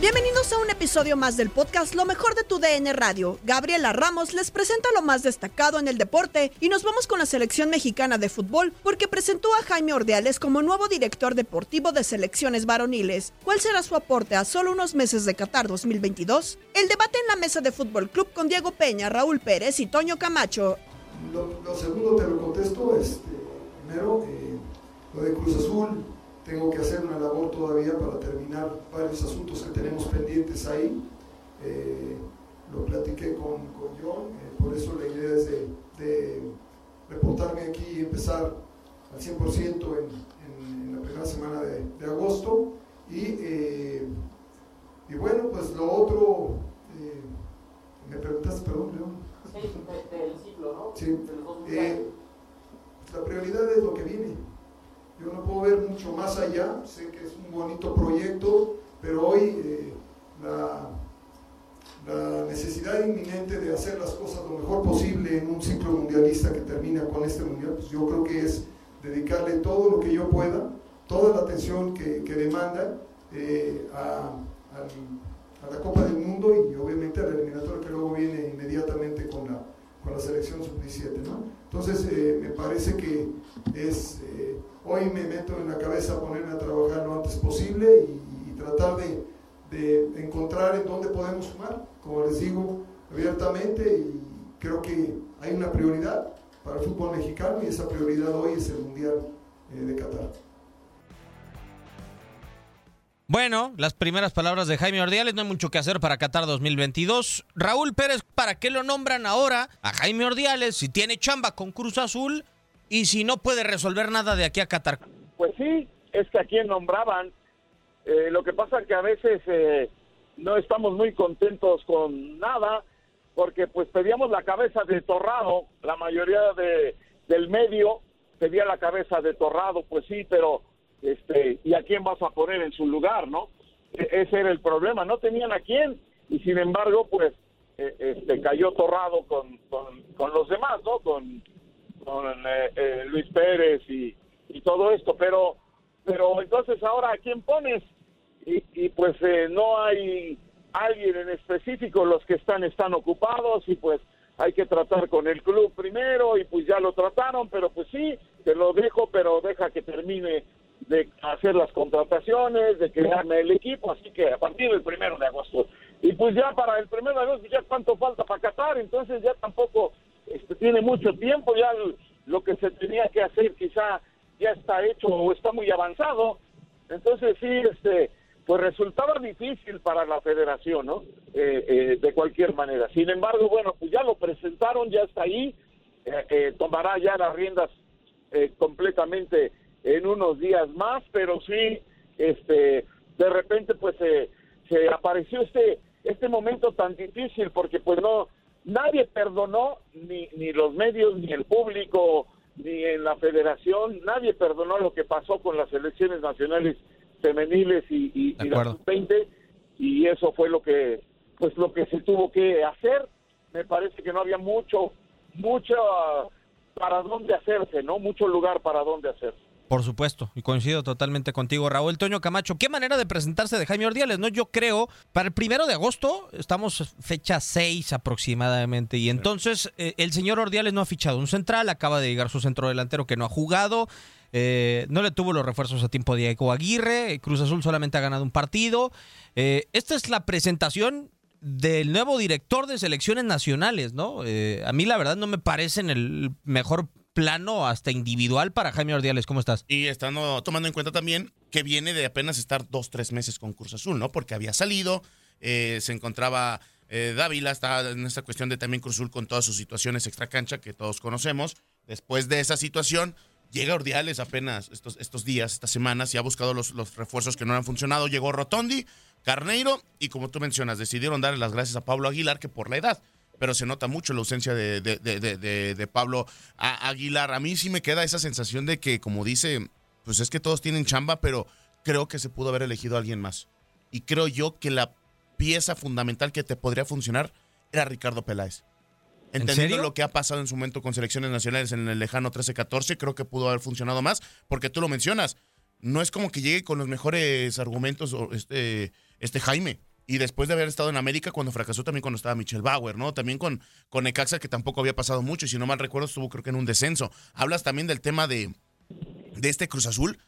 Bienvenidos a un episodio más del podcast Lo mejor de tu DN Radio. Gabriela Ramos les presenta lo más destacado en el deporte y nos vamos con la selección mexicana de fútbol porque presentó a Jaime Ordeales como nuevo director deportivo de selecciones varoniles. ¿Cuál será su aporte a solo unos meses de Qatar 2022? El debate en la mesa de Fútbol Club con Diego Peña, Raúl Pérez y Toño Camacho. Lo, segundo te lo contesto, este, primero, eh, lo de Cruz Azul, tengo que hacer una labor todavía para terminar varios asuntos que tenemos pendientes ahí. Eh, lo platiqué con, con John, eh, por eso la idea es de, de, reportarme aquí y empezar al 100% en, en, en, la primera semana de, de agosto. Y, eh, y, bueno, pues lo otro, me preguntaste, perdón, León. Sí, del ciclo, ¿no? Sí. la prioridad es lo que viene. Yo no puedo ver mucho más allá, sé que es un bonito proyecto, pero hoy eh, la, necesidad inminente de hacer las cosas lo mejor posible en un ciclo mundialista que termina con este mundial, pues yo creo que es dedicarle todo lo que yo pueda, toda la atención que, que demanda eh, a, la Copa del Mundo y obviamente a la eliminatoria que luego viene inmediatamente con la, con la selección sub-17. ¿no? Entonces eh, me parece que es hoy me meto en la cabeza a ponerme a trabajar lo antes posible y, tratar de, de, encontrar en dónde podemos sumar, como les digo abiertamente, y creo que hay una prioridad para el fútbol mexicano y esa prioridad hoy es el Mundial eh, de Qatar. Bueno, las primeras palabras de Jaime Ordiales, no hay mucho que hacer para Qatar 2022. Raúl Pérez, ¿para qué lo nombran ahora a Jaime Ordiales si tiene chamba con Cruz Azul y si no puede resolver nada de aquí a Qatar. Pues sí, es que a quien nombraban. Eh, lo que pasa que a veces eh, no estamos muy contentos con nada, porque pues pedíamos la cabeza de Torrado, la mayoría de, del medio pedía la cabeza de Torrado, pues sí, pero este, ¿y a quién vas a poner en su lugar, no? E ese era el problema, no tenían a quién, y sin embargo, pues, eh, este, cayó Torrado con, con, con los demás, ¿no? Con con eh, eh, Luis Pérez y, y, todo esto, pero pero entonces ahora a quién pones y, y pues eh, no hay alguien en específico, los que están están ocupados y pues hay que tratar con el club primero y pues ya lo trataron, pero pues sí, te lo dejo, pero deja que termine de hacer las contrataciones, de crearme el equipo, así que a partir del primero de agosto. Y pues ya para el primero de agosto, ya cuánto falta para Qatar, entonces ya tampoco este, tiene mucho tiempo, ya lo que se tenía que hacer quizá ya está hecho o está muy avanzado. Entonces sí, este, pues resultaba difícil para la federación, ¿no? Eh, eh, de cualquier manera. Sin embargo, bueno, pues ya lo presentaron, ya está ahí, eh, tomará ya las riendas completamente en unos días más, pero sí, este, de repente pues se apareció este este momento tan difícil porque pues no nadie perdonó ni ni los medios ni el público ni en la federación nadie perdonó lo que pasó con las elecciones nacionales femeniles y, y, y la 20 y eso fue lo que pues lo que se tuvo que hacer. Me parece que no había mucho mucho para dónde hacerse no mucho lugar para dónde hacerse por supuesto, y coincido totalmente contigo, Raúl Toño Camacho. Qué manera de presentarse de Jaime Ordiales, ¿no? Yo creo, para el primero de agosto, estamos fecha 6 aproximadamente, y entonces eh, el señor Ordiales no ha fichado un central, acaba de llegar su centro delantero que no ha jugado. Eh, no le tuvo los refuerzos a tiempo Diego Aguirre. Cruz Azul solamente ha ganado un partido. Eh, esta es la presentación del nuevo director de selecciones nacionales, ¿no? a mí la verdad no me parece en el mejor plano hasta individual para Jaime Ordiales. ¿Cómo estás? Y estando tomando en cuenta también que viene de apenas estar dos, tres meses con Cruz Azul, ¿no? Porque había salido, eh, se encontraba eh, Dávila, está en esta cuestión de también Cruz Azul con todas sus situaciones extracancha que todos conocemos. Después de esa situación, llega Ordiales apenas estos, estos días, estas semanas, y ha buscado los, los refuerzos que no han funcionado. Llegó Rotondi, Carneiro, y como tú mencionas, decidieron darle las gracias a Pablo Aguilar, que por la edad pero se nota mucho la ausencia de, de, Pablo Aguilar. A mí sí me queda esa sensación de que, como dice, pues es que todos tienen chamba, pero creo que se pudo haber elegido a alguien más. Y creo yo que la pieza fundamental que te podría funcionar era Ricardo Peláez. Entendiendo lo que ha pasado en su momento con selecciones nacionales en el lejano 13-14, creo que pudo haber funcionado más, porque tú lo mencionas. No es como que llegue con los mejores argumentos este, este Jaime y después de haber estado en América cuando fracasó también cuando estaba Michelle Bauer, ¿no? También con, con Necaxa que tampoco había pasado mucho y si no mal recuerdo estuvo creo que en un descenso. Hablas también del tema de, de este Cruz Azul.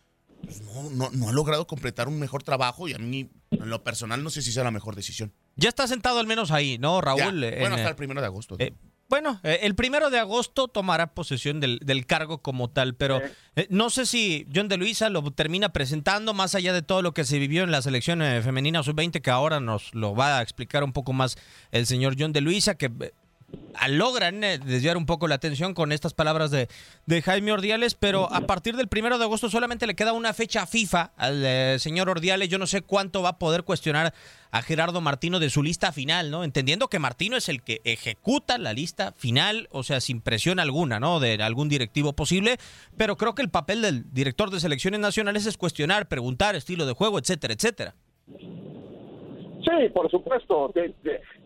Pues no, no, ha logrado completar un mejor trabajo y a mí en lo personal no sé si sea la mejor decisión. Ya está sentado al menos ahí, ¿no, Raúl? bueno, hasta el primero de agosto. Eh, bueno, eh, el primero de agosto tomará posesión del, cargo como tal, pero eh, no sé si John de Luisa lo termina presentando más allá de todo lo que se vivió en la selección eh, femenina sub-20, que ahora nos lo va a explicar un poco más el señor John de Luisa, que logran eh, desviar un poco la atención con estas palabras de, Jaime Ordiales, pero a partir del primero de agosto solamente le queda una fecha FIFA al eh, señor Ordiales. Yo no sé cuánto va a poder cuestionar a Gerardo Martino de su lista final, ¿no? Entendiendo que Martino es el que ejecuta la lista final, o sea, sin presión alguna, ¿no? De algún directivo posible, pero creo que el papel del director de selecciones nacionales es cuestionar, preguntar, estilo de juego, etcétera, etcétera. Sí, por supuesto,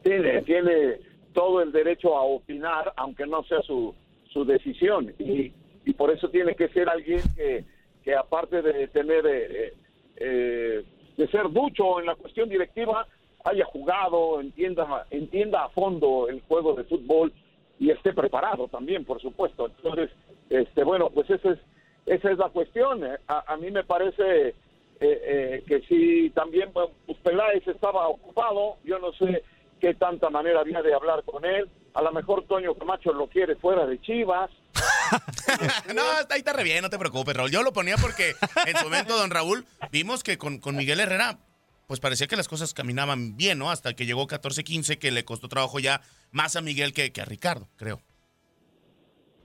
tiene, tiene todo el derecho a opinar, aunque no sea su, su decisión. Y, y por eso tiene que ser alguien que, que aparte de tener, eh, eh, de ser ducho en la cuestión directiva, haya jugado, entienda, entienda a fondo el juego de fútbol y esté preparado también, por supuesto. Entonces, este, bueno, pues esa es, esa es la cuestión. A, a mí me parece eh, que si también pues Peláez estaba ocupado, yo no sé qué tanta manera había de hablar con él. A lo mejor Toño Camacho lo quiere fuera de Chivas. no, ahí está re bien, no te preocupes, Raúl. Yo lo ponía porque en su momento, don Raúl, vimos que con, con Miguel Herrera, pues parecía que las cosas caminaban bien, ¿no? Hasta que llegó 14-15, que le costó trabajo ya más a Miguel que, que a Ricardo, creo.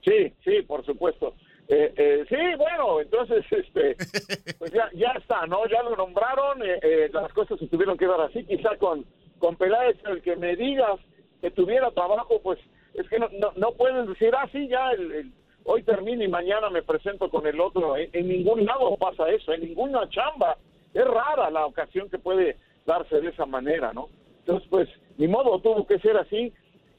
Sí, sí, por supuesto. Eh, eh, sí, bueno, entonces, este, pues ya, ya está, ¿no? Ya lo nombraron, eh, las cosas se tuvieron que dar así, quizá con con Peláez, el que me digas que tuviera trabajo, pues es que no, no, pueden decir, ah, sí, ya el, hoy termino y mañana me presento con el otro. En, ningún lado pasa eso, en ninguna chamba. Es rara la ocasión que puede darse de esa manera, ¿no? Entonces, pues, ni modo, tuvo que ser así.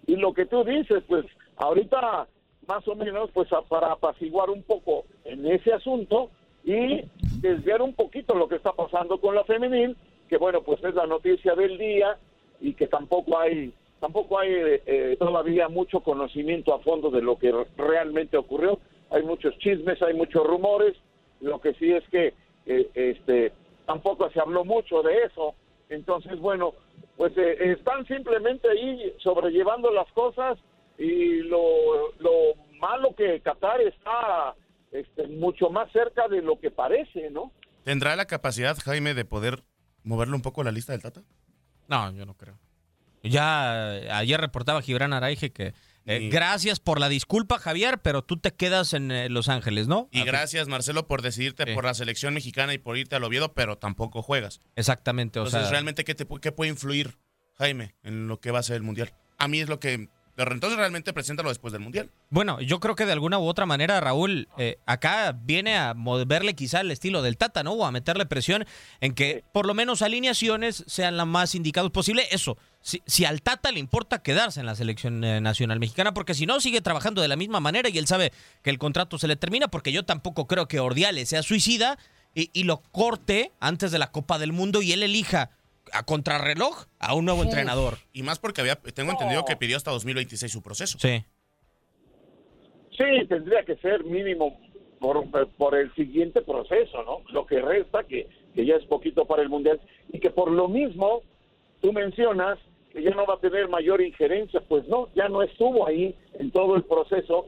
Y lo que tú dices, pues, ahorita más o menos, pues, para apaciguar un poco en ese asunto y desviar un poquito lo que está pasando con la femenil, que bueno, pues es la noticia del día, y que tampoco hay tampoco hay eh, todavía mucho conocimiento a fondo de lo que realmente ocurrió. Hay muchos chismes, hay muchos rumores. Lo que sí es que eh, este tampoco se habló mucho de eso. Entonces, bueno, pues eh, están simplemente ahí sobrellevando las cosas y lo, lo malo que Qatar está este, mucho más cerca de lo que parece, ¿no? ¿Tendrá la capacidad, Jaime, de poder moverle un poco la lista del Tata? No, yo no creo. Ya ayer reportaba Gibran Araige que eh, gracias por la disculpa, Javier, pero tú te quedas en eh, Los Ángeles, ¿no? Y gracias, Marcelo, por decidirte por la selección mexicana y por irte al Oviedo, pero tampoco juegas. Exactamente, o Entonces, sea, ¿realmente qué, te, qué puede influir, Jaime, en lo que va a ser el Mundial? A mí es lo que... Pero entonces realmente preséntalo después del Mundial. Bueno, yo creo que de alguna u otra manera, Raúl, eh, acá viene a moverle quizá el estilo del Tata, ¿no? O a meterle presión en que por lo menos alineaciones sean las más indicadas posible. Eso, si, si al Tata le importa quedarse en la selección eh, nacional mexicana, porque si no, sigue trabajando de la misma manera y él sabe que el contrato se le termina, porque yo tampoco creo que Ordiales sea suicida y, y lo corte antes de la Copa del Mundo y él elija a contrarreloj a un nuevo entrenador. Y más porque había, tengo entendido que pidió hasta 2026 su proceso. Sí. Sí, tendría que ser mínimo por, por el siguiente proceso, ¿no? Lo que resta, que, que ya es poquito para el Mundial, y que por lo mismo tú mencionas que ya no va a tener mayor injerencia, pues no, ya no estuvo ahí en todo el proceso,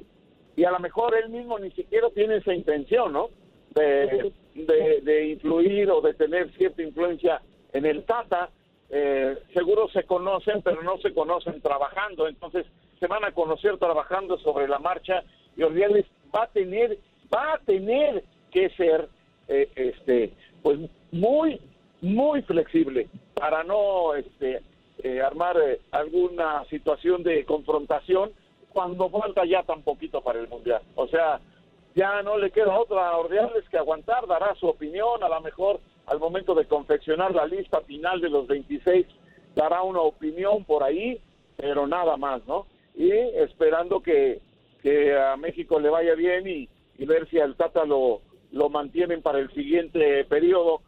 y a lo mejor él mismo ni siquiera tiene esa intención, ¿no? De, de, de influir o de tener cierta influencia en el Tata, eh, seguro se conocen, pero no se conocen trabajando, entonces se van a conocer trabajando sobre la marcha y Ordiales va a tener, va a tener que ser, eh, este, pues muy, muy flexible para no, este, eh, armar eh, alguna situación de confrontación cuando falta ya tan poquito para el mundial. O sea, ya no le queda otra a Ordiales que aguantar, dará su opinión, a lo mejor al momento de confeccionar la lista final de los 26 dará una opinión por ahí, pero nada más, ¿no? Y esperando que, que a México le vaya bien y, ver si al Tata lo, lo mantienen para el siguiente periodo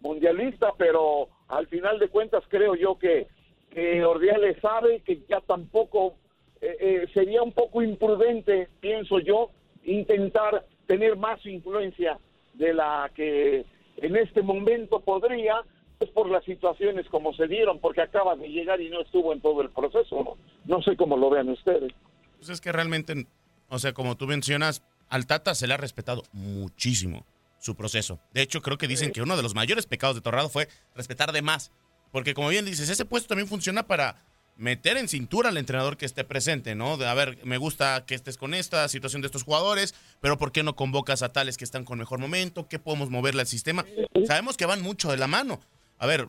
mundialista, pero al final de cuentas creo yo que, que Ordiales sabe que ya tampoco eh, eh, sería un poco imprudente, pienso yo, intentar tener más influencia de la que en este momento podría, pues por las situaciones como se dieron, porque acaba de llegar y no estuvo en todo el proceso. No, no sé cómo lo vean ustedes. Pues es que realmente, o sea, como tú mencionas, al Tata se le ha respetado muchísimo su proceso. De hecho, creo que dicen que uno de los mayores pecados de Torrado fue respetar de más. Porque como bien dices, ese puesto también funciona para meter en cintura al entrenador que esté presente, ¿no? De, a ver, me gusta que estés con esta situación de estos jugadores, pero ¿por qué no convocas a tales que están con mejor momento? ¿Qué podemos moverle al sistema? Sabemos que van mucho de la mano. A ver,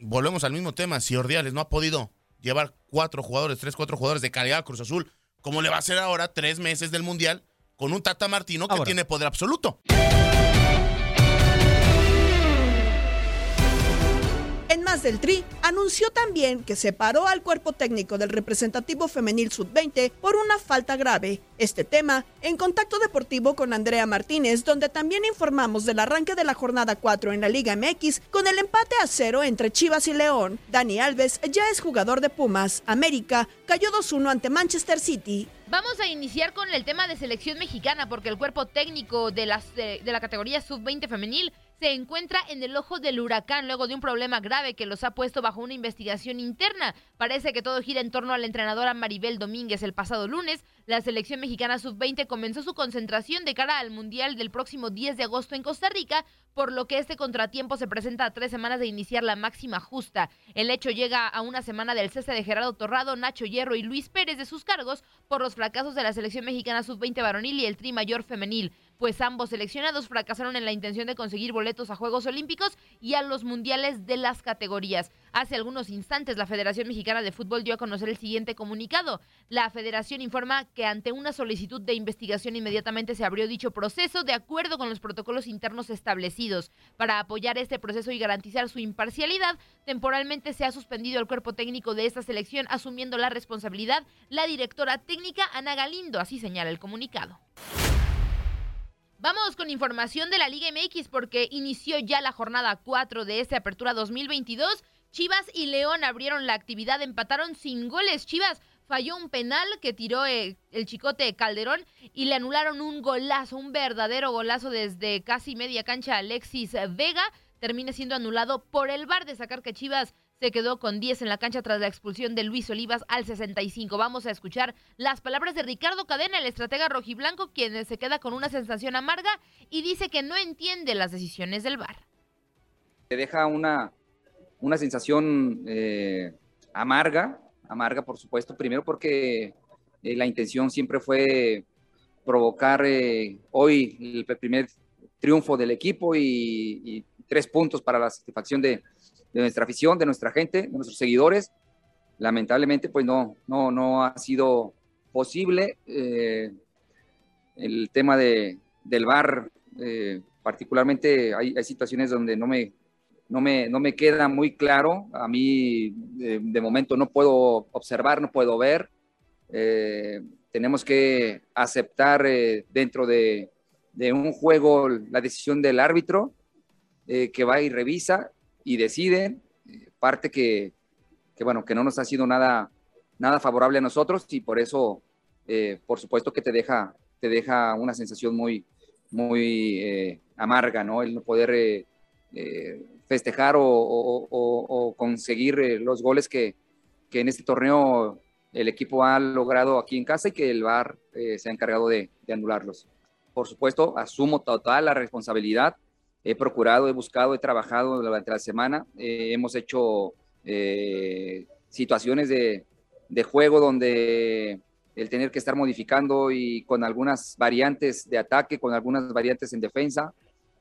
volvemos al mismo tema. Si Ordiales no ha podido llevar cuatro jugadores, tres, cuatro jugadores de calidad a Cruz Azul, ¿cómo le va a hacer ahora tres meses del Mundial con un Tata Martino que Ahora. tiene poder absoluto? En más del Tri, anunció también que separó al cuerpo técnico del representativo femenil sub-20 por una falta grave. Este tema en contacto deportivo con Andrea Martínez, donde también informamos del arranque de la jornada 4 en la Liga MX con el empate a cero entre Chivas y León. Dani Alves ya es jugador de Pumas. América cayó 2-1 ante Manchester City. Vamos a iniciar con el tema de selección mexicana porque el cuerpo técnico de, de, de la categoría sub-20 femenil se encuentra en el ojo del huracán luego de un problema grave que los ha puesto bajo una investigación interna. Parece que todo gira en torno a la entrenadora Maribel Domínguez. El pasado lunes, la selección mexicana sub-20 comenzó su concentración de cara al Mundial del próximo 10 de agosto en Costa Rica, por lo que este contratiempo se presenta a tres semanas de iniciar la máxima justa. El hecho llega a una semana del cese de Gerardo Torrado, Nacho Hierro y Luis Pérez de sus cargos por los fracasos de la selección mexicana sub-20 varonil y el tri mayor femenil pues ambos seleccionados fracasaron en la intención de conseguir boletos a Juegos Olímpicos y a los mundiales de las categorías. Hace algunos instantes la Federación Mexicana de Fútbol dio a conocer el siguiente comunicado. La federación informa que ante una solicitud de investigación inmediatamente se abrió dicho proceso de acuerdo con los protocolos internos establecidos. Para apoyar este proceso y garantizar su imparcialidad, temporalmente se ha suspendido el cuerpo técnico de esta selección asumiendo la responsabilidad la directora técnica Ana Galindo, así señala el comunicado. Vamos con información de la Liga MX porque inició ya la jornada 4 de esta apertura 2022 Chivas y León abrieron la actividad, empataron sin goles. Chivas falló un penal que tiró eh, el chicote Calderón y le anularon un golazo, un verdadero golazo desde casi media cancha Alexis Vega. Termina siendo anulado por el bar de sacar que Chivas se quedó con 10 en la cancha tras la expulsión de Luis Olivas al 65. Vamos a escuchar las palabras de Ricardo Cadena, el estratega rojiblanco, quien se queda con una sensación amarga y dice que no entiende las decisiones del VAR. Te deja una, una sensación eh, amarga, amarga por supuesto, primero porque eh, la intención siempre fue provocar eh, hoy el primer triunfo del equipo y, y tres puntos para la satisfacción de, de nuestra afición, de nuestra gente, de nuestros seguidores. Lamentablemente, pues no, no, no ha sido posible. Eh, el tema de, del bar, eh, particularmente hay, hay, situaciones donde no me, no, me, no me queda muy claro. A mí, de, momento, no puedo observar, no puedo ver. Eh, tenemos que aceptar dentro de, de, un juego la decisión del árbitro que va y revisa y deciden, parte que, que, bueno, que no nos ha sido nada, nada favorable a nosotros y por eso, eh, por supuesto que te deja, te deja una sensación muy, muy eh, amarga, ¿no? El no poder eh, eh festejar o, o, o, o conseguir eh, los goles que, que, en este torneo el equipo ha logrado aquí en casa y que el VAR eh, se ha encargado de, de anularlos. Por supuesto, asumo total la responsabilidad he procurado, he buscado, he trabajado durante la semana, eh, hemos hecho eh, situaciones de, de, juego donde el tener que estar modificando y con algunas variantes de ataque, con algunas variantes en defensa,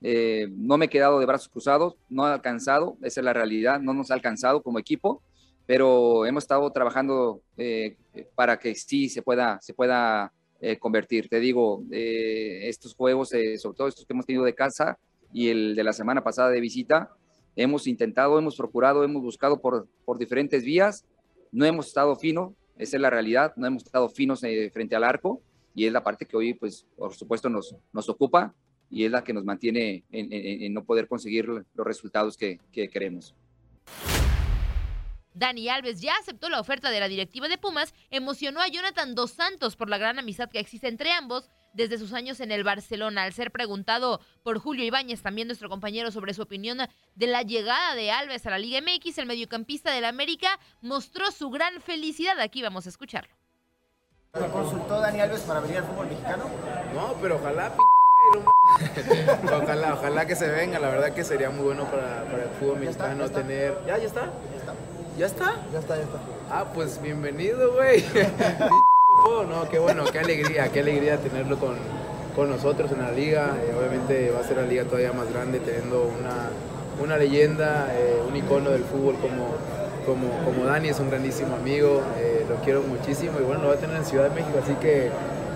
eh, no me he quedado de brazos cruzados, no ha alcanzado, esa es la realidad, no nos ha alcanzado como equipo, pero hemos estado trabajando eh, para que sí se pueda, se pueda eh, convertir. Te digo, estos juegos, sobre todo estos que hemos tenido de casa, y el de la semana pasada de visita. Hemos intentado, hemos procurado, hemos buscado por, por diferentes vías. No hemos estado fino, esa es la realidad, no hemos estado finos eh, frente al arco y es la parte que hoy, pues, por supuesto, nos, nos ocupa y es la que nos mantiene en, en, en no poder conseguir los resultados que, que queremos. Dani Alves ya aceptó la oferta de la directiva de Pumas, emocionó a Jonathan Dos Santos por la gran amistad que existe entre ambos desde sus años en el Barcelona. Al ser preguntado por Julio Ibáñez, también nuestro compañero, sobre su opinión de la llegada de Alves a la Liga MX, el mediocampista del América mostró su gran felicidad. Aquí vamos a escucharlo. ¿Lo consultó Dani Alves para venir al fútbol mexicano? No, pero ojalá, ojalá, ojalá que se venga. La verdad que sería muy bueno para, para el fútbol mexicano está, tener. ¿Ya, ya está? ¿Ya está? ¿Ya está? Ya está, ya está. Ah, pues bienvenido, güey. no, qué bueno, qué alegría, qué alegría tenerlo con, con nosotros en la liga. Eh, obviamente va a ser la liga todavía más grande, teniendo una, una leyenda, eh, un icono del fútbol como, como, como Dani, es un grandísimo amigo, eh, lo quiero muchísimo y bueno, lo va a tener en Ciudad de México, así que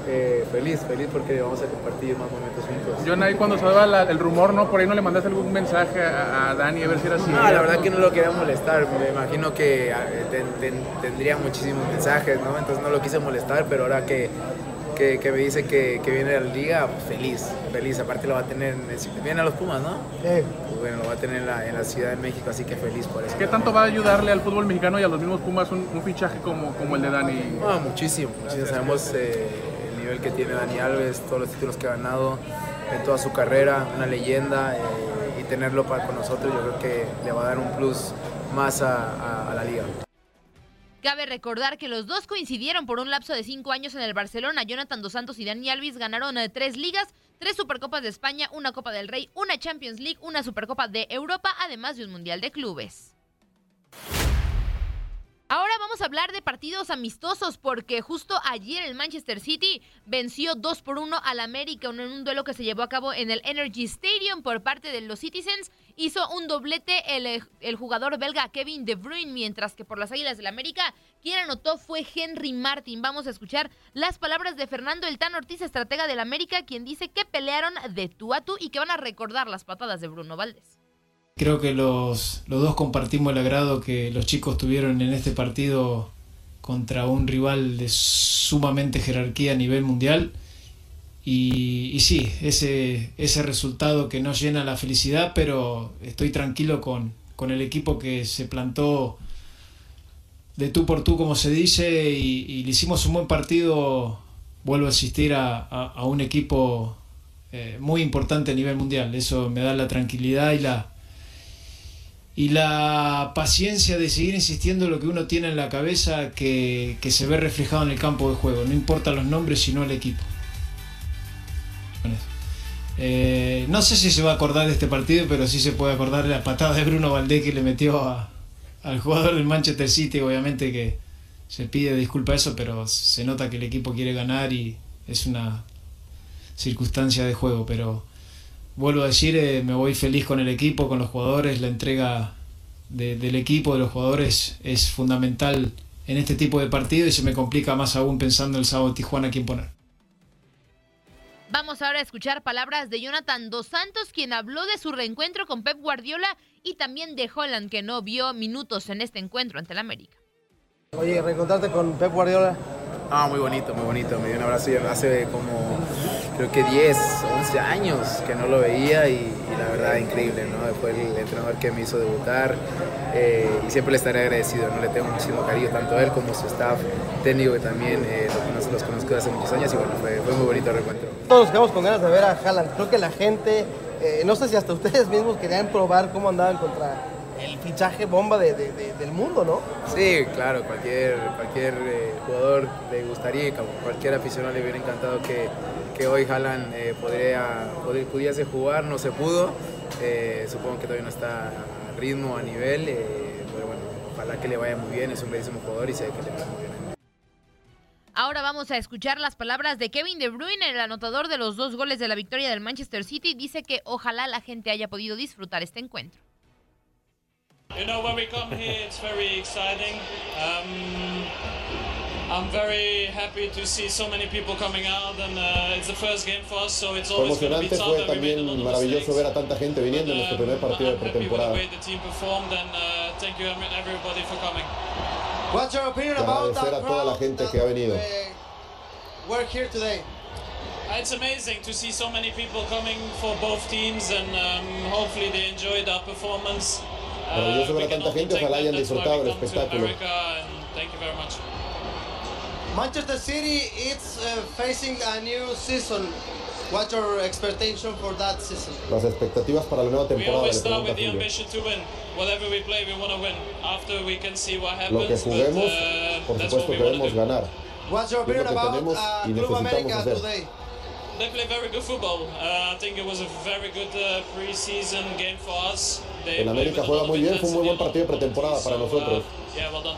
eh, feliz, feliz porque vamos a compartir más momentos juntos. John, ahí cuando salga la, el rumor, ¿no? Por ahí no le mandaste algún mensaje a, a Dani a ver si era así. No, la verdad que no lo quería molestar, me imagino que ten, ten, tendría muchísimos mensajes, ¿no? Entonces no lo quise molestar, pero ahora que, que, que me dice que, que, viene a la liga, pues feliz, feliz. Aparte lo va a tener, en, viene a los Pumas, ¿no? Sí. Pues bueno, lo va a tener en la, en la, Ciudad de México, así que feliz por eso. ¿Qué tanto va a ayudarle al fútbol mexicano y a los mismos Pumas un, un fichaje como, como el de Dani? No, muchísimo, muchísimo. Sabemos... Eh, nivel que tiene Dani Alves, todos los títulos que ha ganado en toda su carrera, una leyenda, eh, y tenerlo para con nosotros yo creo que le va a dar un plus más a, a, la liga. Cabe recordar que los dos coincidieron por un lapso de cinco años en el Barcelona. Jonathan Dos Santos y Dani Alves ganaron eh, tres ligas, tres Supercopas de España, una Copa del Rey, una Champions League, una Supercopa de Europa, además de un Mundial de Clubes. Ahora vamos a hablar de partidos amistosos porque justo ayer el Manchester City venció 2 por 1 al América en un duelo que se llevó a cabo en el Energy Stadium por parte de los Citizens. Hizo un doblete el, el jugador belga Kevin De Bruyne, mientras que por las Águilas del América quien anotó fue Henry Martin. Vamos a escuchar las palabras de Fernando El Tan Ortiz, estratega del América, quien dice que pelearon de tú a tú y que van a recordar las patadas de Bruno Valdés. Creo que los, los, dos compartimos el agrado que los chicos tuvieron en este partido contra un rival de sumamente jerarquía a nivel mundial. Y, sí, ese, ese resultado que no llena la felicidad, pero estoy tranquilo con, con el equipo que se plantó de tú por tú, como se dice, y, le hicimos un buen partido, vuelvo a asistir a, a, un equipo eh, muy importante a nivel mundial. Eso me da la tranquilidad y la, y la paciencia de seguir insistiendo en lo que uno tiene en la cabeza que, que se ve reflejado en el campo de juego. No importa los nombres, sino el equipo. Eh, no sé si se va a acordar de este partido, pero sí se puede acordar de la patada de Bruno Valdés que le metió al jugador del Manchester City. Obviamente que se pide disculpa a eso, pero se nota que el equipo quiere ganar y es una circunstancia de juego. Pero vuelvo a decir, eh, me voy feliz con el equipo, con los jugadores. La entrega del equipo, de los jugadores, es fundamental en este tipo de partido y se me complica más aún pensando el sábado Tijuana quién poner. Vamos ahora a escuchar palabras de Jonathan Dos Santos, quien habló de su reencuentro con Pep Guardiola y también de Holland, que no vio minutos en este encuentro ante el América. Oye, reencontrarte con Pep Guardiola. Ah, muy bonito, muy bonito. Me dio un abrazo hace como, creo que 10, 11 años que no lo veía y, la verdad increíble, ¿no? Fue el entrenador que me hizo debutar eh, y siempre le estaré agradecido, ¿no? Le tengo muchísimo cariño tanto a él como a su staff técnico que también eh, los, los, conozco desde hace muchos años y bueno, fue, fue muy bonito el reencuentro. Todos nos quedamos con ganas de ver a Haaland. Creo que la gente, eh, no sé si hasta ustedes mismos querían probar cómo andaban contra el fichaje bomba de, del mundo, ¿no? Sí, claro, cualquier, cualquier eh, jugador le gustaría, cualquier aficionado le hubiera encantado que, que hoy Haaland eh, podría, pudiese jugar, no se pudo. Eh, supongo que todavía no está a ritmo, a nivel, pero bueno, ojalá que le vaya muy bien, es un bellísimo jugador y sé que le va muy bien. Ahora vamos a escuchar las palabras de Kevin De Bruyne, el anotador de los dos goles de la victoria del Manchester City. Dice que ojalá la gente haya podido disfrutar este encuentro. You know, when we come here, it's very exciting. Um, I'm very happy to see so many people coming out, and uh, it's the first game for us, so it's always going to be tough. Fue también maravilloso ver a tanta gente viniendo en nuestro primer partido de pretemporada. The way the team performed, and uh, thank you everybody for coming. What's your opinion about that a toda la gente que ha venido. We're here today. It's amazing to see so many people coming for both teams, and um, hopefully they enjoyed our performance. Maravilloso ver a tanta gente, ojalá hayan disfrutado el espectáculo. Manchester City is uh, facing a new season. What's your expectation for that season? Las expectativas para la nueva temporada. We always start with the ambition to win. Whatever we play, we want to win. After we can see what happens. Lo que juguemos, but, uh, por supuesto queremos ganar. What's your opinion about uh, Club America hacer. today? They play very good football. Uh, I think it was a very good uh, preseason game for us. They en América juega muy bien, fue un muy buen partido de pretemporada para nosotros. Uh, yeah, well done.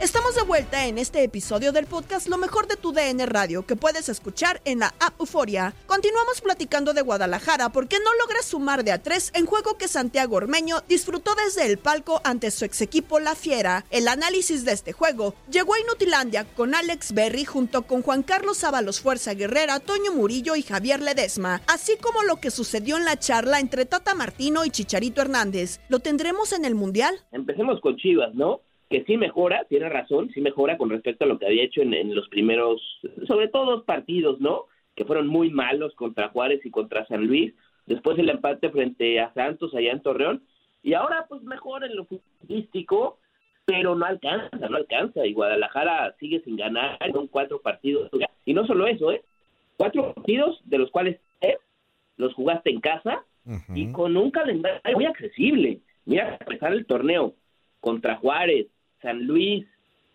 Estamos de vuelta en este episodio del podcast Lo mejor de tu DN Radio que puedes escuchar en la app Euforia. Continuamos platicando de Guadalajara porque no logra sumar de a tres en juego que Santiago Ormeño disfrutó desde el palco ante su ex equipo La Fiera. El análisis de este juego llegó a Inutilandia con Alex Berry junto con Juan Carlos Ábalos Fuerza Guerrera, Toño Murillo y Javier Ledesma, así como lo que sucedió en la charla entre Tata Martino y Chicharito Hernández. ¿Lo tendremos en el Mundial? Empecemos con Chivas, ¿no? Que sí mejora, tiene razón, sí mejora con respecto a lo que había hecho en, los primeros, sobre todo dos partidos, ¿no? Que fueron muy malos contra Juárez y contra San Luis. Después el empate frente a Santos allá en Torreón. Y ahora pues mejora en lo futbolístico, pero no alcanza, no alcanza. Y Guadalajara sigue sin ganar, son cuatro partidos. Y no solo eso, ¿eh? Cuatro partidos de los cuales los jugaste en casa y con un calendario muy accesible. Mira, empezar el torneo contra Juárez, San Luis,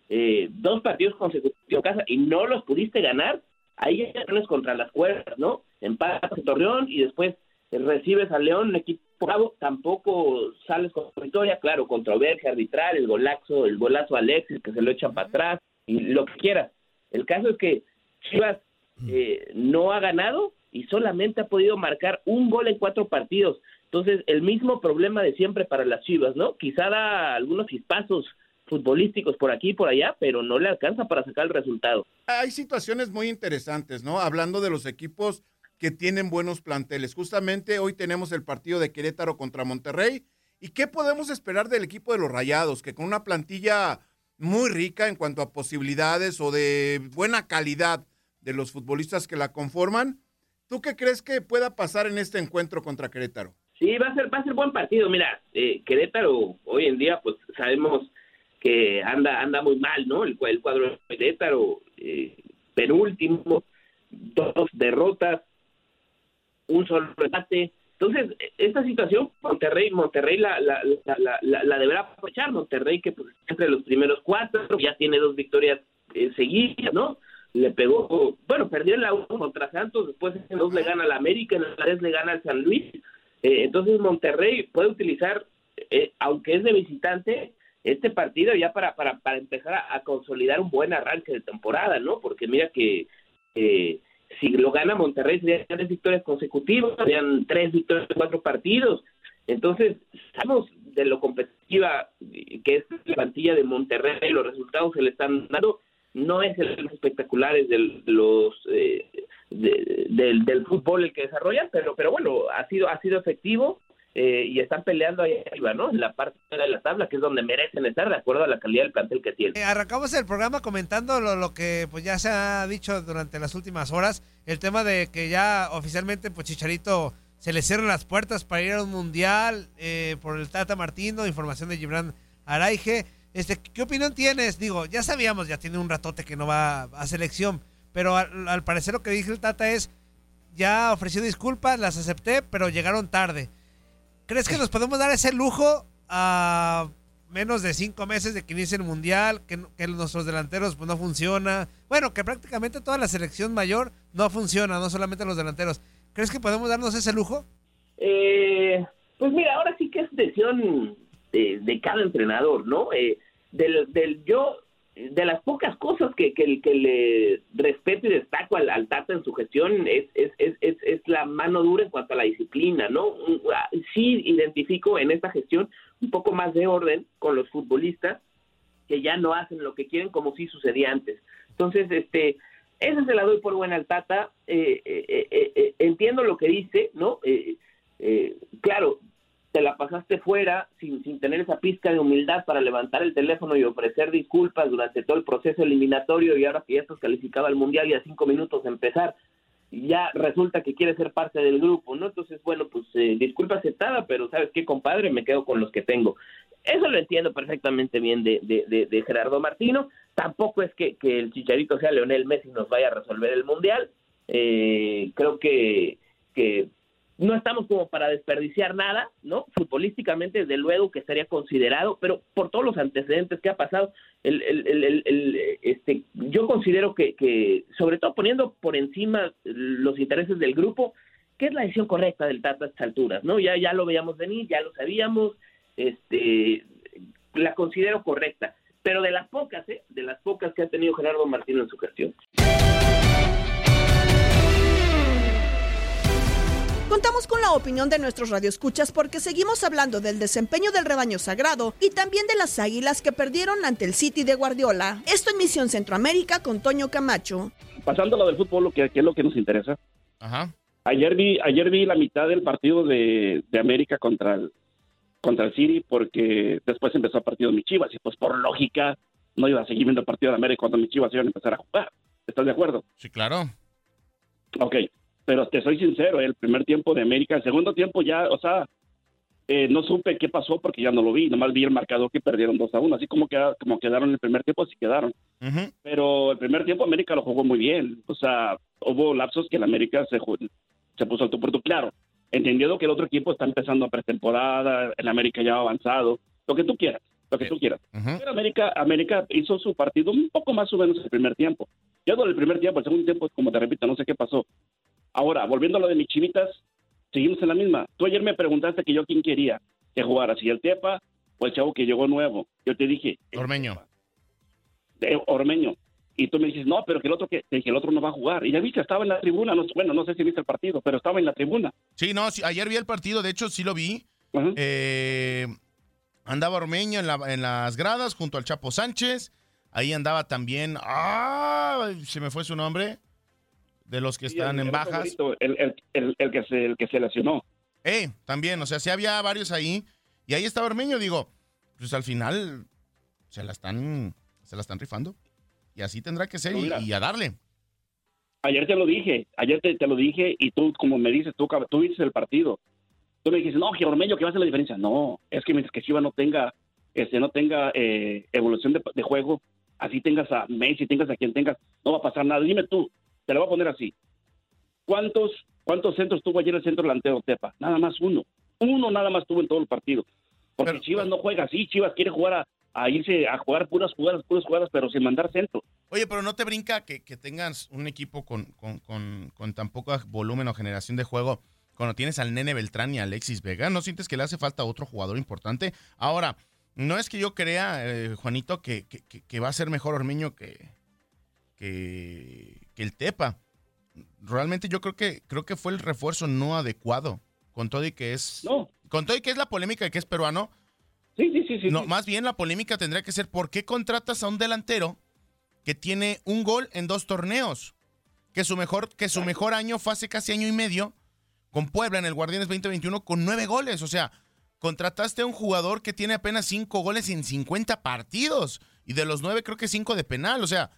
eh, dos partidos consecutivos en casa y no los pudiste ganar, ahí ya tienes contra las cuerdas, ¿no? empatas en Torreón y después recibes al León, un equipo bravo, tampoco sales con victoria, claro, controversia arbitral, el golazo, el golazo a Alexis que se lo echan para atrás y lo que quieras. El caso es que Chivas eh, no ha ganado y solamente ha podido marcar un gol en cuatro partidos. Entonces, el mismo problema de siempre para las Chivas, ¿no? Quizá da algunos chispazos futbolísticos por aquí y por allá, pero no le alcanza para sacar el resultado. Hay situaciones muy interesantes, ¿no? Hablando de los equipos que tienen buenos planteles. Justamente hoy tenemos el partido de Querétaro contra Monterrey. ¿Y qué podemos esperar del equipo de los Rayados? Que con una plantilla muy rica en cuanto a posibilidades o de buena calidad de los futbolistas que la conforman, ¿tú qué crees que pueda pasar en este encuentro contra Querétaro? Sí, va a ser, va a ser buen partido. Mira, eh, Querétaro hoy en día, pues sabemos que anda anda muy mal, ¿no? El, el cuadro de Querétaro, eh, penúltimo, dos derrotas, un solo empate. Entonces, esta situación, Monterrey, Monterrey la, la, la, la, deberá aprovechar. Monterrey, que pues, entre los primeros cuatro, ya tiene dos victorias eh, seguidas, ¿no? Le pegó, bueno, perdió en la 1 contra Santos, después en dos le gana al América, en la 3 le gana al San Luis. Eh, entonces, Monterrey puede utilizar, eh, aunque es de visitante, este partido ya para, para, para empezar a, consolidar un buen arranque de temporada, ¿no? Porque mira que eh, si lo gana Monterrey serían tres victorias consecutivas, serían tres victorias en cuatro partidos. Entonces, estamos de lo competitiva que es la plantilla de Monterrey, los resultados se le están dando, no es el espectaculares del, los eh, del, del fútbol el que desarrollan, pero pero bueno, ha sido ha sido efectivo eh, y están peleando ahí arriba, ¿no? En la parte de la tabla, que es donde merecen estar de acuerdo a la calidad del plantel que tienen. Eh, arrancamos el programa comentando lo, lo, que pues ya se ha dicho durante las últimas horas, el tema de que ya oficialmente pues Chicharito se le cierran las puertas para ir a un mundial eh, por el Tata Martino, información de Gibran Araige. Este, ¿Qué opinión tienes? Digo, ya sabíamos, ya tiene un ratote que no va a selección, pero al, parecer lo que dijo el Tata es, ya ofreció disculpas, las acepté, pero llegaron tarde. ¿Crees que nos podemos dar ese lujo a menos de cinco meses de que inicie el mundial, que, nuestros delanteros pues no funciona? Bueno, que prácticamente toda la selección mayor no funciona, no solamente los delanteros. ¿Crees que podemos darnos ese lujo? Eh, pues mira, ahora sí que es decisión de, cada entrenador, ¿no? Eh, del, del yo de las pocas cosas que, que, que le respeto y destaco al, al, Tata en su gestión es, es, es, es, la mano dura en cuanto a la disciplina, ¿no? Ah, sí identifico en esta gestión un poco más de orden con los futbolistas que ya no hacen lo que quieren como sí sucedía antes. Entonces, este, esa se la doy por buena al Tata. Eh, eh, eh, entiendo lo que dice, ¿no? claro, te la pasaste fuera sin, sin tener esa pizca de humildad para levantar el teléfono y ofrecer disculpas durante todo el proceso eliminatorio y ahora que ya estás calificado al Mundial y a cinco minutos de empezar, ya resulta que quieres ser parte del grupo, ¿no? Entonces, bueno, pues eh, disculpa aceptada, pero ¿sabes qué, compadre? Me quedo con los que tengo. Eso lo entiendo perfectamente bien de, de, de, Gerardo Martino. Tampoco es que, que, el Chicharito sea Leonel Messi nos vaya a resolver el Mundial. Eh, creo que, que no estamos como para desperdiciar nada, ¿no? Futbolísticamente, desde luego que estaría considerado, pero por todos los antecedentes que ha pasado, el, el, el, este, yo considero que, que, sobre todo poniendo por encima los intereses del grupo, que es la decisión correcta del Tata a estas alturas, ¿no? Ya, ya lo veíamos venir, ya lo sabíamos, este, la considero correcta, pero de las pocas, ¿eh? De las pocas que ha tenido Gerardo Martín en su gestión. Contamos con la opinión de nuestros radioescuchas porque seguimos hablando del desempeño del rebaño sagrado y también de las águilas que perdieron ante el City de Guardiola. Esto en Misión Centroamérica con Toño Camacho. Pasando a lo del fútbol, lo que, es lo que nos interesa. Ajá. Ayer vi, ayer vi la mitad del partido de, América contra el, contra el City porque después empezó el partido de mi Chivas y pues por lógica no iba a seguir viendo el partido de América cuando mi Chivas iban a empezar a jugar. ¿Estás de acuerdo? Sí, claro. Ok pero te soy sincero, el primer tiempo de América, el segundo tiempo ya, o sea, eh, no supe qué pasó porque ya no lo vi, nomás vi el marcador que perdieron 2 a 1, así como, queda, como quedaron el primer tiempo, así quedaron. Pero el primer tiempo América lo jugó muy bien, o sea, hubo lapsos que el América se, se puso al tu por claro, entendiendo que el otro equipo está empezando a pretemporada, el América ya ha avanzado, lo que tú quieras, lo que tú quieras. Pero América, América hizo su partido un poco más o menos el primer tiempo. Ya el primer tiempo, el segundo tiempo, como te repito, no sé qué pasó Ahora, volviendo a lo de mis chivitas, seguimos en la misma. Tú ayer me preguntaste que yo quién quería que jugara, si el Tepa o el chavo que llegó nuevo. Yo te dije, Ormeño. de Ormeño. Y tú me dices, no, pero que el otro que, el otro no va a jugar. Y ya viste, estaba en la tribuna. No, bueno, no sé si viste el partido, pero estaba en la tribuna. Sí, no, sí, ayer vi el partido, de hecho sí lo vi. Eh, andaba Ormeño en, la- en las gradas junto al Chapo Sánchez. Ahí andaba también. ¡Ah! Se me fue su nombre. De los que están el- en bajas. El, el, el, que se, el que se lesionó. Eh, también, o sea, sí había varios ahí. Y ahí estaba Ormeño, digo, pues al final se la están, se la están rifando. Y así tendrá que ser y, Mira. y a darle. Ayer te lo dije, ayer te, te lo dije y tú, como me dices, tú, tú viste el partido. Tú me dijiste, no, que Ormeño, que va a hacer la diferencia. No, es que mientras que Chivas no tenga, este, no tenga eh, evolución de, de juego, así tengas a Messi, tengas a quien tengas, no va a pasar nada. Dime tú, te lo voy a poner así. ¿Cuántos, cuántos centros tuvo ayer el centro delantero Tepa? Nada más uno. Uno nada más tuvo en todo el partido. Porque Chivas no juega así, Chivas quiere jugar a, a irse a jugar puras jugadas, puras jugadas, pero sin mandar centro. Oye, pero no te brinca que, que tengas un equipo con, con, con, con tan poco volumen o generación de juego cuando tienes al Nene Beltrán y a Alexis Vega. ¿No sientes que le hace falta otro jugador importante? Ahora, no es que yo crea, eh, Juanito, que, que- que- que va a ser mejor Ormeño que, que, que el Tepa. Realmente yo creo que creo que fue el refuerzo no adecuado. Con todo y que es. Con todo y que es la polémica de que es peruano. Sí, sí, sí, sí. No, más bien la polémica tendría que ser ¿por qué contratas a un delantero que tiene un gol en dos torneos? Que su mejor, que su mejor año fue hace casi año y medio con Puebla en el Guardianes 2021 con nueve goles. O sea, contrataste a un jugador que tiene apenas cinco goles en 50 partidos. Y de los nueve creo que cinco de penal. O sea,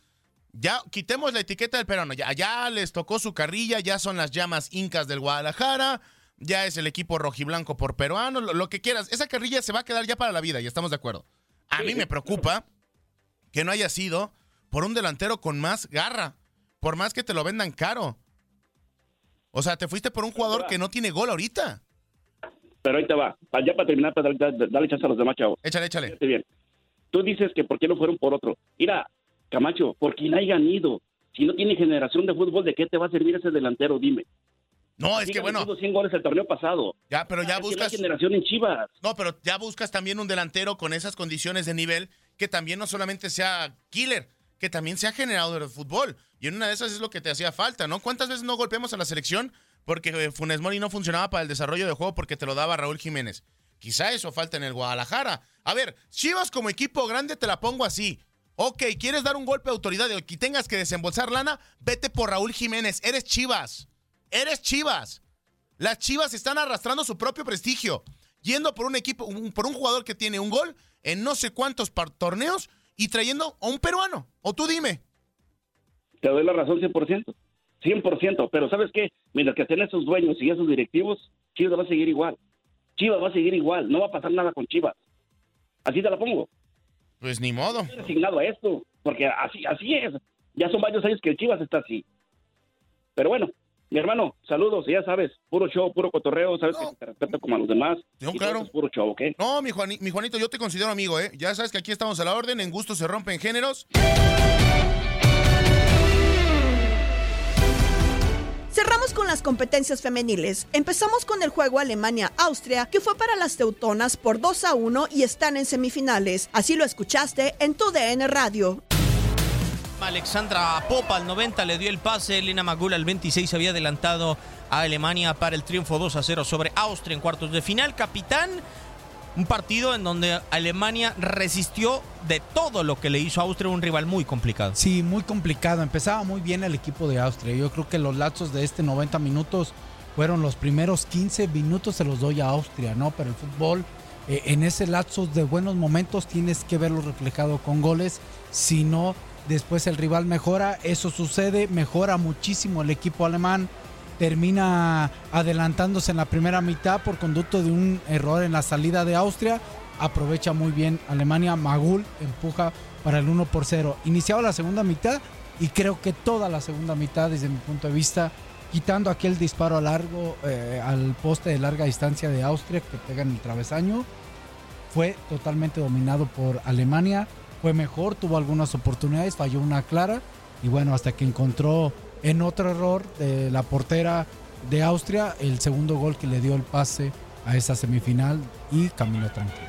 ya quitemos la etiqueta del peruano. Ya, ya les tocó su carrilla, ya son las llamas incas del Guadalajara. Ya es el equipo rojiblanco por peruano, lo, lo que quieras. Esa carrilla se va a quedar ya para la vida y estamos de acuerdo. A mí me preocupa que no haya sido por un delantero con más garra, por más que te lo vendan caro. O sea, te fuiste por un jugador que no tiene gol ahorita. Pero ahí te va. Pa- Ya para terminar, para darle, darle- chance a los demás chavos. Échale, échale. Bien. Tú dices que por qué no fueron por otro. Mira, Camacho, por quien hayan ido. Si no tiene generación de fútbol, ¿de qué te va a servir ese delantero? Dime. No, es que bueno. metiendo 100 goles el torneo pasado. Ya, pero ya Es que buscas. generación en Chivas. No, pero ya buscas también un delantero con esas condiciones de nivel que también no solamente sea killer, que también sea generador de fútbol. Y en una de esas es lo que te hacía falta, ¿no? ¿Cuántas veces no golpeamos a la selección porque eh, Funes Mori no funcionaba para el desarrollo de juego porque te lo daba Raúl Jiménez? Quizá eso falta en el Guadalajara. A ver, Chivas como equipo grande te la pongo así. Ok, ¿quieres dar un golpe de autoridad y tengas que desembolsar lana? Vete por Raúl Jiménez. Eres Chivas. Eres Chivas. Las Chivas están arrastrando su propio prestigio, yendo por un equipo, un- por un jugador que tiene un gol en no sé cuántos torneos y trayendo a un peruano. O tú dime. Te doy la razón 100%. 100%. Pero ¿sabes qué? Mientras que estén esos dueños y esos directivos, Chivas va a seguir igual. Chivas va a seguir igual. No va a pasar nada con Chivas. Así te la pongo. Pues ni modo. Estoy resignado a esto. Porque así, así es. Ya son varios años que el Chivas está así. Pero bueno, mi hermano, saludos. Ya sabes, puro show, puro cotorreo. Sabes que te respeto como a los demás. No, claro. puro show, ¿ok? No, mi, Juani- mi Juanito, yo te considero amigo, ¿eh? Ya sabes que aquí estamos a la orden, en gusto se rompen géneros. Las competencias femeniles. Empezamos con el juego Alemania-Austria, que fue para las teutonas por 2 a 1 y están en semifinales. Así lo escuchaste en tu DN Radio. Alexandra Popa al 90 le dio el pase, Elena Magula al 26 había adelantado a Alemania para el triunfo 2 a 0 sobre Austria en cuartos de final. Capitán, un partido en donde Alemania resistió de todo lo que le hizo a Austria, un rival muy complicado. Sí, muy complicado. Empezaba muy bien el equipo de Austria. Yo creo que los lapsos de este 90 minutos fueron los primeros 15 minutos, se los doy a Austria, ¿no? Pero el fútbol, eh, en ese lapso de buenos momentos, tienes que verlo reflejado con goles. Si no, después el rival mejora. Eso sucede, mejora muchísimo el equipo alemán. Termina adelantándose en la primera mitad por conducto de un error en la salida de Austria aprovecha muy bien Alemania. Magul empuja para el 1 por 0. Iniciaba la segunda mitad y creo que toda la segunda mitad, desde mi punto de vista, quitando aquel disparo largo eh, al poste de larga distancia de Austria que pega en el travesaño, fue totalmente dominado por Alemania. Fue mejor, tuvo algunas oportunidades, falló una clara y bueno, hasta que encontró en otro error de la portera de Austria, el segundo gol que le dio el pase a esa semifinal y caminó tranquilo.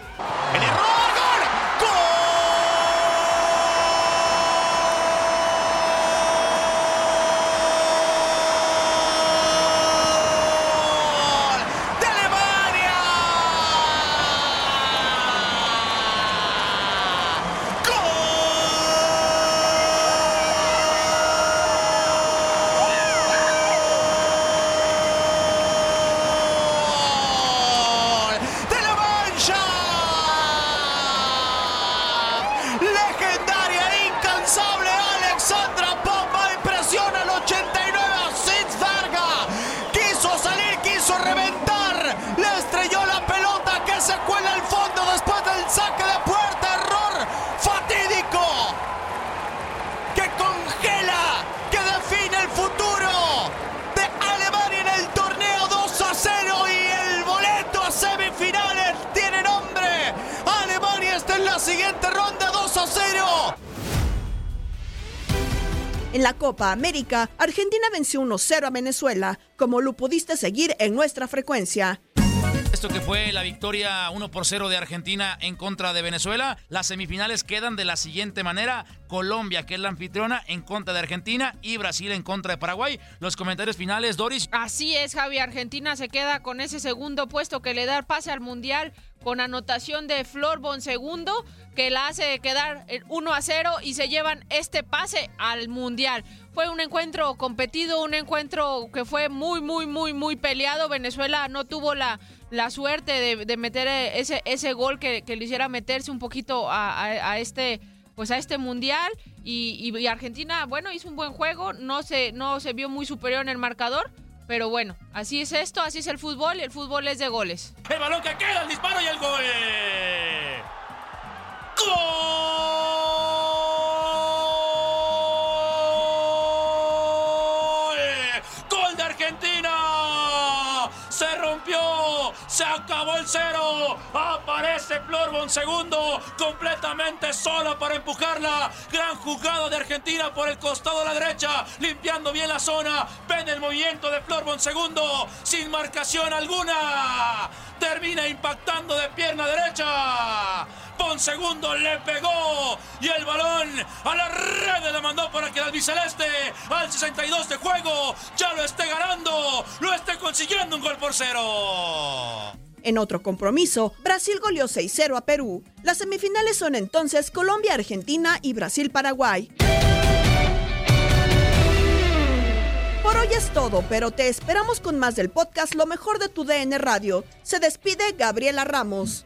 América, Argentina venció 1-0 a Venezuela, como lo pudiste seguir en nuestra frecuencia. Esto que fue la victoria 1 por 0 de Argentina en contra de Venezuela. Las semifinales quedan de la siguiente manera. Colombia, que es la anfitriona, en contra de Argentina y Brasil en contra de Paraguay. Los comentarios finales, Doris. Así es, Javi. Argentina se queda con ese segundo puesto que le da el pase al Mundial con anotación de Flor Bonsegundo, que la hace quedar 1 a 0 y se llevan este pase al Mundial. Fue un encuentro competido, un encuentro que fue muy, muy, muy, muy peleado. Venezuela no tuvo la, la suerte de, de meter ese, ese gol que, que, le hiciera meterse un poquito a, este pues a este mundial y, y, y, Argentina bueno hizo un buen juego no se no se vio muy superior en el marcador pero bueno así es esto así es el fútbol y el fútbol es de goles. El balón que queda el disparo y el gol. Gol se acabó el cero. Aparece Flor segundo, completamente solo para empujarla. Gran jugada de Argentina por el costado de la derecha, limpiando bien la zona. Ven el movimiento de Flor segundo, sin marcación alguna. Termina impactando de pierna derecha. Segundo le pegó y el balón a la red le mandó para que el albiceleste al 62 de juego ya lo esté ganando, lo esté consiguiendo un gol por cero. En otro compromiso, Brasil goleó 6-0 a Perú. Las semifinales son entonces Colombia-Argentina y Brasil-Paraguay. Por hoy es todo, pero te esperamos con más del podcast Lo mejor de tu DN Radio. Se despide Gabriela Ramos.